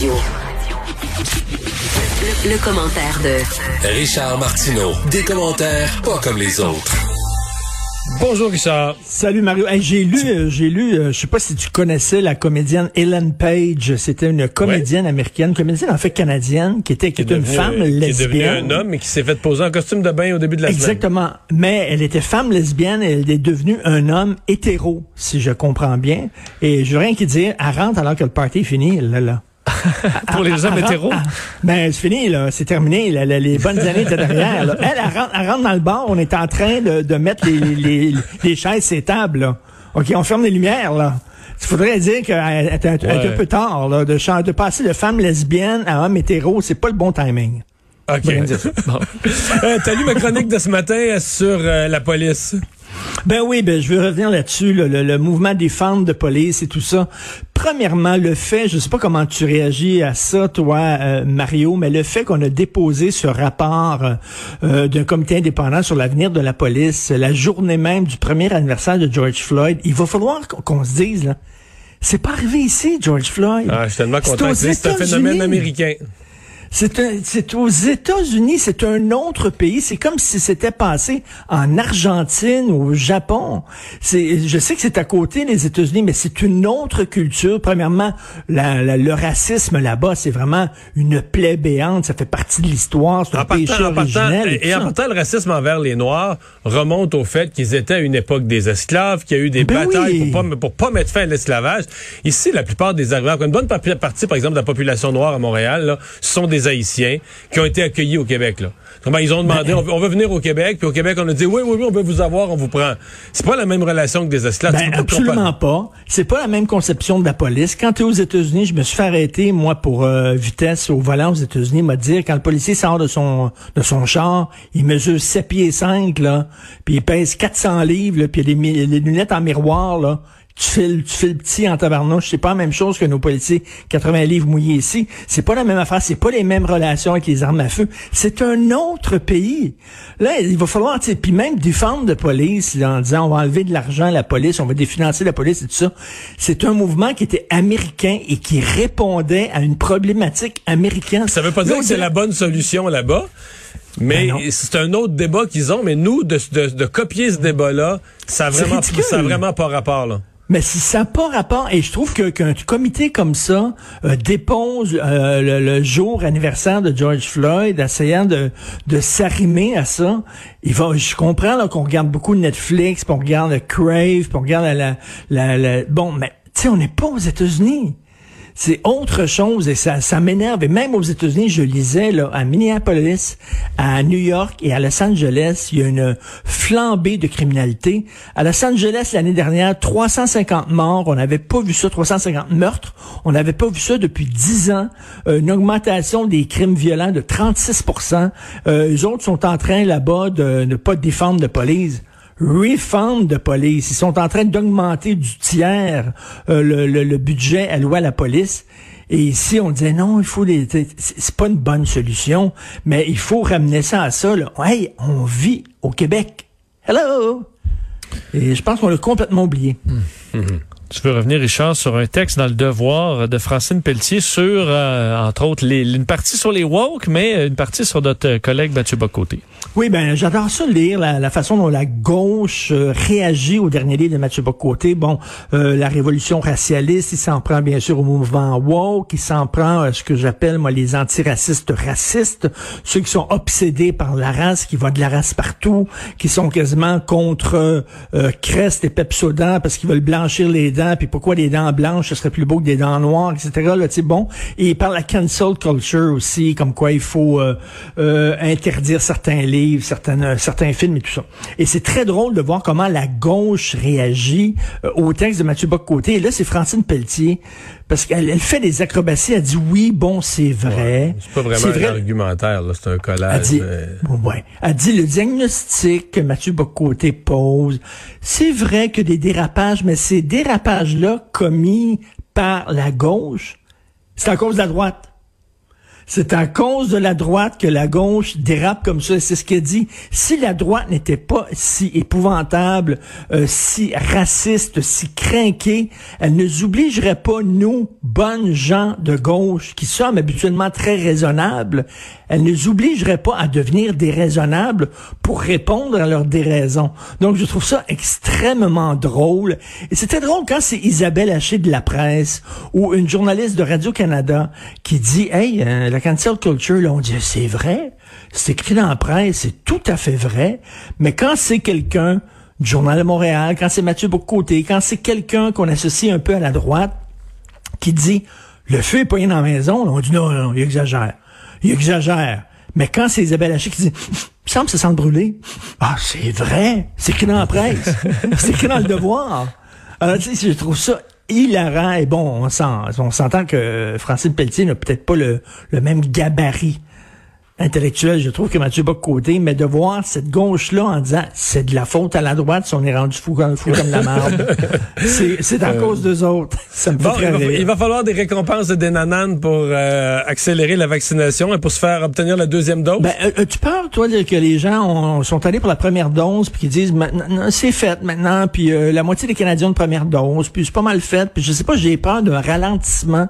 Le, le commentaire de Richard Martineau. Des commentaires pas comme les autres. Bonjour Richard. Salut Mario. Hey, j'ai lu, euh, j'ai lu, euh, je sais pas si tu connaissais la comédienne Ellen Page. C'était une comédienne américaine, comédienne en fait canadienne, qui était, qui était une femme Qui est lesbienne. devenu un homme et qui s'est fait poser en costume de bain au début de la Exactement. Mais elle était femme lesbienne et elle est devenue un homme hétéro, si je comprends bien. Et je veux rien qui dire, elle rentre alors que le party est fini, là, là. Pour les hommes hétéros. rentre- Ben, c'est fini, là. C'est terminé. là, les bonnes années étaient derrière. là. Elle, elle rentre, elle rentre dans le bar. On est en train de, de mettre les, les, les chaises ces tables, là. OK, on ferme les lumières, là. Il faudrait dire qu'elle était un, peu tard, là, de, passer de femme lesbienne à homme hétéro. C'est pas le bon timing. OK. Bon. Euh, T'as lu ma chronique de ce matin sur euh, la police? Ben oui, ben je veux revenir là-dessus, là, le, le mouvement des femmes de police et tout ça. Premièrement, le fait, je sais pas comment tu réagis à ça, toi, euh, Mario, mais le fait qu'on a déposé ce rapport euh, euh, d'un comité indépendant sur l'avenir de la police, la journée même du premier anniversaire de George Floyd, il va falloir qu'on se dise, là, c'est pas arrivé ici, George Floyd. Ah, je suis tellement content. C'est un phénomène américain. C'est un- c'est aux États-Unis, c'est un autre pays. C'est comme si c'était passé en Argentine ou au Japon. C'est, je sais que c'est à côté des États-Unis, mais c'est une autre culture. Premièrement, la- la- le racisme là-bas, c'est vraiment une plaie béante. Ça fait partie de l'histoire. C'est un péché originel. et, tout en partant, le racisme envers les Noirs remonte au fait qu'ils étaient à une époque des esclaves, qu'il y a eu des Ben batailles oui. pour, pas, pour pas mettre fin à l'esclavage. Ici, la plupart des arrivants, une bonne pa- partie, par exemple, de la population noire à Montréal, là, sont des Haïtiens qui ont été accueillis au Québec. Là. Ils ont demandé, on, veut, on veut venir au Québec, puis au Québec, on a dit, oui, oui, oui, on veut vous avoir, on vous prend. C'est pas la même relation que des esclaves. Ben, absolument pas. C'est pas la même conception de la police. Quand tu es aux États-Unis, je me suis fait arrêter, moi, pour euh, vitesse au volant aux États-Unis, m'a dit, quand le policier sort de son de son char, il mesure 7 pieds 5, là, puis il pèse 400 livres, là, puis il a des, des lunettes en miroir, là. Tu files, tu files petit en tabarnouche. C'est pas la même chose que nos policiers 80 livres mouillés ici. C'est pas la même affaire. C'est pas les mêmes relations avec les armes à feu. C'est un autre pays. Là, il va falloir, puis même défendre de police, là, en disant on va enlever de l'argent à la police, on va définancer la police et tout ça. C'est un mouvement qui était américain et qui répondait à une problématique américaine. Ça veut pas dire Là, que c'est la bonne solution là-bas. Mais Ben c'est un autre débat qu'ils ont. Mais nous, de, de, de copier ce débat-là, ça a C'est vraiment, ça a vraiment pas rapport, là. Mais si ça n'a pas rapport, et je trouve qu'un comité comme ça euh, dépose euh, le, jour anniversaire de George Floyd, essayant de, de s'arrimer à ça, il va. Je comprends qu'on regarde beaucoup Netflix, puis on regarde Crave, puis on regarde la, la- la- bon, mais tu sais, on n'est pas aux États-Unis. C'est autre chose et ça, m'énerve. Et même aux États-Unis, je lisais là, à Minneapolis, à New York et à Los Angeles, il y a une flambée de criminalité. À Los Angeles, l'année dernière, 350 morts. On n'avait pas vu ça, 350 meurtres. On n'avait pas vu ça depuis 10 ans. Euh, une augmentation des crimes violents de 36% euh, Les autres sont en train là-bas de ne pas défendre de police refund de police. Ils sont en train d'augmenter du tiers euh, le, le- le budget alloué à la police. Et ici, on disait non, il faut des. C'est pas une bonne solution, mais il faut ramener ça à ça. Là. Hey, on vit au Québec. Hello! Et je pense qu'on l'a complètement oublié. Je veux revenir, Richard, sur un texte dans le Devoir de Francine Pelletier sur, euh, entre autres, les, une partie sur les woke, mais une partie sur notre collègue Mathieu Bocoté. Oui, ben j'adore ça lire la, la façon dont la gauche euh, réagit au dernier livre de Mathieu Bocoté. Bon, euh, la révolution racialiste, il s'en prend bien sûr au mouvement woke, il s'en prend à ce que j'appelle moi les antiracistes racistes, ceux qui sont obsédés par la race, qui voient de la race partout, qui sont quasiment contre euh, Crest et Pepsodent parce qu'ils veulent blanchir les puis pourquoi les dents blanches ce serait plus beau que des dents noires, etc. Là, bon, et de la cancel culture aussi, comme quoi il faut euh, euh, interdire certains livres, euh, certains films et tout ça. Et c'est très drôle de voir comment la gauche réagit au texte de Mathieu Bock-Côté. Et là, c'est Francine Pelletier. Parce qu'elle elle fait des acrobaties, elle dit oui, bon, c'est vrai. C'est pas vraiment C'est un vrai. argumentaire, là, c'est un Elle collage. dit, euh, ouais. Elle dit le diagnostic que Mathieu Bocoté pose, c'est vrai que des dérapages, mais ces dérapages-là commis par la gauche, c'est à cause de la droite. C'est à cause de la droite que la gauche dérape comme ça. C'est ce qu'elle dit. Si la droite n'était pas si épouvantable, euh, si raciste, si crinquée, elle ne nous obligerait pas, nous, bonnes gens de gauche, qui sommes habituellement très raisonnables, elle ne nous obligerait pas à devenir déraisonnables pour répondre à leurs déraisons. Donc, je trouve ça extrêmement drôle. Et c'était drôle quand c'est Isabelle Haché de la presse ou une journaliste de Radio-Canada qui dit, hey, euh, la cancel culture, là, on dit, c'est vrai, c'est écrit dans la presse, c'est tout à fait vrai, mais quand c'est quelqu'un du Journal de Montréal, quand c'est Mathieu Bocoté, quand c'est quelqu'un qu'on associe un peu à la droite, qui dit, le feu est pas dans la maison, là, on dit, non, non, il exagère. Il exagère. Mais quand c'est Isabelle Haché qui dit, il semble que ça sent brûler. Ah, c'est vrai. C'est écrit dans la presse. c'est écrit dans le devoir. Alors, tu sais, je trouve ça hilarant. Et bon, on s'en- on s'entend que Francine Pelletier n'a peut-être pas le, le même gabarit intellectuel, je trouve, que Mathieu Bock-Côté, mais de voir cette gauche-là en disant, c'est de la faute à la droite si on est rendu fou comme, fou comme la marde. c'est, c'est à cause d'eux autres. Ça me Bon, il va, il va falloir des récompenses de des nananes pour euh, accélérer la vaccination et pour se faire obtenir la deuxième dose. Ben, euh, tu peur, toi, de- que les gens ont- sont allés pour la première dose, puis qu'ils disent, maintenant, non, c'est fait maintenant, puis euh, la moitié des Canadiens une première dose, puis c'est pas mal fait, puis je sais pas, j'ai peur d'un ralentissement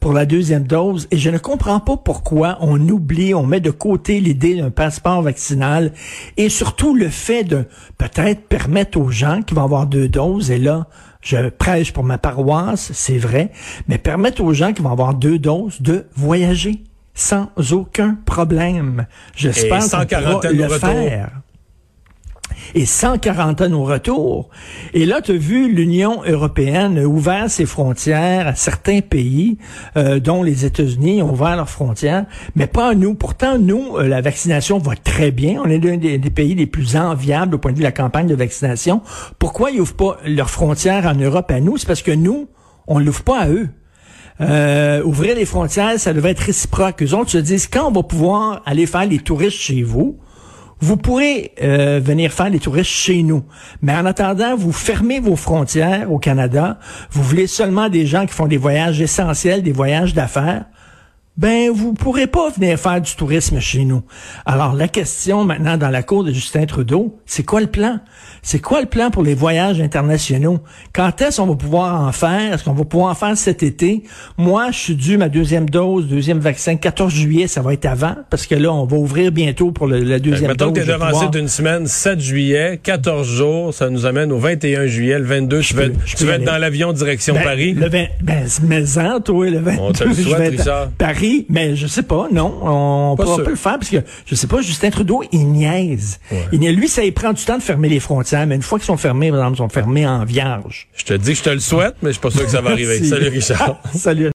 pour la deuxième dose, et je ne comprends pas pourquoi on oublie, on met de côté l'idée d'un passeport vaccinal, et surtout le fait de peut-être permettre aux gens qui vont avoir deux doses, et là, je prêche pour ma paroisse, c'est vrai, mais permettre aux gens qui vont avoir deux doses de voyager sans aucun problème. J'espère qu'on pourra le retour. faire. Et sans quarantaine au retour. Et là, tu as vu l'Union européenne ouvert ses frontières à certains pays, euh, dont les États-Unis ont ouvert leurs frontières, mais pas à nous. Pourtant, nous, euh, la vaccination va très bien. On est l'un des, des pays les plus enviables au point de vue de la campagne de vaccination. Pourquoi ils ouvrent pas leurs frontières en Europe à nous? C'est parce que nous, on l'ouvre pas à eux. Euh, ouvrir les frontières, ça devrait être réciproque. Eux autres se disent, quand on va pouvoir aller faire les touristes chez vous, vous pourrez euh, venir faire les touristes chez nous. Mais en attendant, vous fermez vos frontières au Canada. Vous voulez seulement des gens qui font des voyages essentiels, des voyages d'affaires. Ben, vous pourrez pas venir faire du tourisme chez nous. Alors, la question maintenant dans la cour de Justin Trudeau, c'est quoi le plan? C'est quoi le plan pour les voyages internationaux? Quand est-ce qu'on va pouvoir en faire? Est-ce qu'on va pouvoir en faire cet été? Moi, je suis dû ma deuxième dose, deuxième vaccin, 14 juillet, ça va être avant, parce que là, on va ouvrir bientôt pour le- la deuxième Mettons dose. que t'es Je vais devancé d'une semaine, 7 juillet, 14 jours, ça nous amène au 21 juillet, le 22, tu peux- vas, être- je tu peux vas y être dans l'avion direction Ben, Paris. Le 20, ben, mais en, toi, le 22, On te le je souhaite, vais être à Mais je sais pas, non, on Pas pourra sûr. pas le faire parce que, je sais pas, Justin Trudeau, il niaise. Il niaise. Lui, ça, prend du temps de fermer les frontières, mais une fois qu'ils sont fermés, par exemple, ils sont fermés en vierge. Je te dis que je te le souhaite, mais je suis pas sûr que ça va arriver. Salut Richard. Salut.